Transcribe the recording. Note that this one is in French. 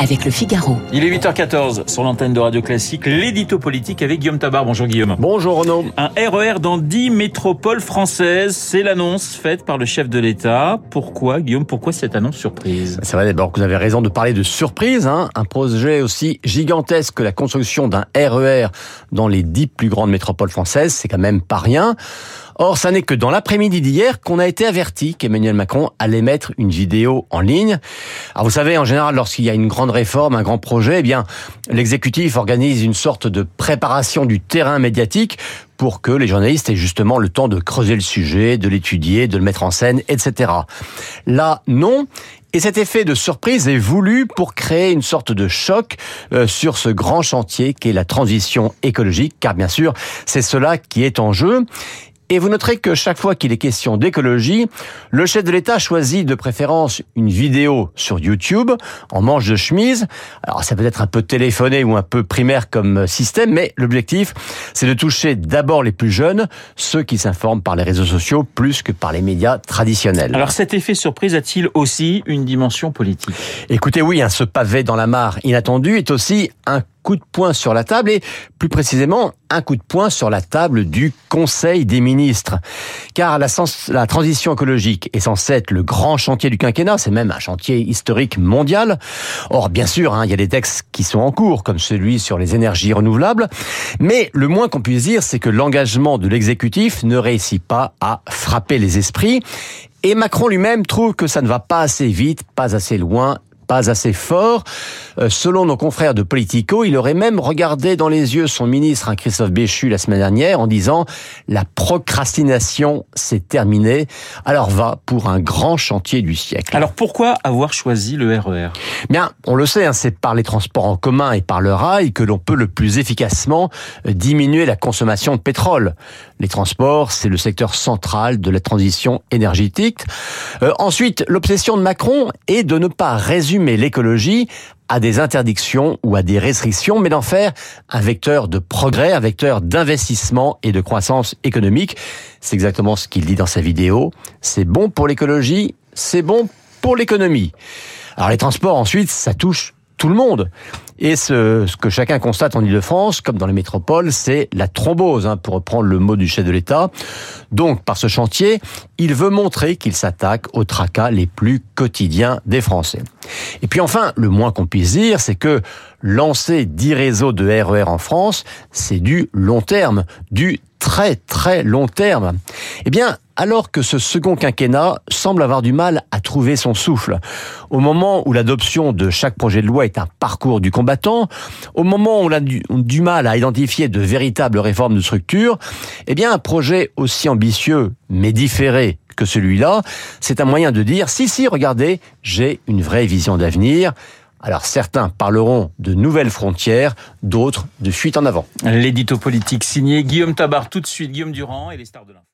avec le Figaro. Il est 8h14 sur l'antenne de Radio Classique, l'édito politique avec Guillaume Tabar. Bonjour Guillaume. Bonjour Renaud. Un RER dans 10 métropoles françaises, c'est l'annonce faite par le chef de l'État. Pourquoi Guillaume, pourquoi cette annonce surprise? C'est vrai d'abord que vous avez raison de parler de surprise. Hein un projet aussi gigantesque que la construction d'un RER dans les 10 plus grandes métropoles françaises, c'est quand même pas rien. Or, ça n'est que dans l'après-midi d'hier qu'on a été averti qu'Emmanuel Macron allait mettre une vidéo en ligne. Alors vous savez, en général, lorsqu'il y a une grande réforme, un grand projet, eh bien, l'exécutif organise une sorte de préparation du terrain médiatique pour que les journalistes aient justement le temps de creuser le sujet, de l'étudier, de le mettre en scène, etc. Là, non. Et cet effet de surprise est voulu pour créer une sorte de choc euh, sur ce grand chantier qui est la transition écologique, car bien sûr, c'est cela qui est en jeu. Et vous noterez que chaque fois qu'il est question d'écologie, le chef de l'État choisit de préférence une vidéo sur YouTube en manche de chemise. Alors ça peut être un peu téléphoné ou un peu primaire comme système, mais l'objectif, c'est de toucher d'abord les plus jeunes, ceux qui s'informent par les réseaux sociaux plus que par les médias traditionnels. Alors cet effet surprise a-t-il aussi une dimension politique? Écoutez, oui, hein, ce pavé dans la mare inattendu est aussi un coup de poing sur la table et plus précisément un coup de poing sur la table du Conseil des ministres. Car la, transition écologique est censée être le grand chantier du quinquennat, c'est même un chantier historique mondial. Or, bien sûr, hein, il y a des textes qui sont en cours, comme celui sur les énergies renouvelables, mais le moins qu'on puisse dire, c'est que l'engagement de l'exécutif ne réussit pas à frapper les esprits. Et Macron lui-même trouve que ça ne va pas assez vite, pas assez loin pas assez fort. Euh, selon nos confrères de Politico, il aurait même regardé dans les yeux son ministre, hein, Christophe Béchu, la semaine dernière, en disant la procrastination, c'est terminé. Alors va pour un grand chantier du siècle. Alors pourquoi avoir choisi le RER Bien, on le sait, hein, c'est par les transports en commun et par le rail que l'on peut le plus efficacement euh, diminuer la consommation de pétrole. Les transports, c'est le secteur central de la transition énergétique. Euh, ensuite, l'obsession de Macron est de ne pas résumer mais l'écologie à des interdictions ou à des restrictions, mais d'en faire un vecteur de progrès, un vecteur d'investissement et de croissance économique. C'est exactement ce qu'il dit dans sa vidéo. C'est bon pour l'écologie, c'est bon pour l'économie. Alors les transports ensuite, ça touche tout le monde. Et ce, que chacun constate en Ile-de-France, comme dans les métropoles, c'est la thrombose, hein, pour reprendre le mot du chef de l'État. Donc, par ce chantier, il veut montrer qu'il s'attaque aux tracas les plus quotidiens des Français. Et puis enfin, le moins qu'on puisse dire, c'est que lancer 10 réseaux de RER e en France, c'est du long terme, du très très long terme. Eh bien, alors que ce second quinquennat semble avoir du mal à trouver son souffle, au moment où l'adoption de chaque projet de loi est un parcours du au moment où on a du, du mal à identifier de véritables réformes de structure, eh bien, un projet aussi ambitieux mais différé que celui-là, c'est un moyen de dire, si, si, regardez, j'ai une vraie vision d'avenir. Alors certains parleront de nouvelles frontières, d'autres de fuite en avant. L'édito politique signé Guillaume Tabar tout de suite, Guillaume Durand et les stars de l'info.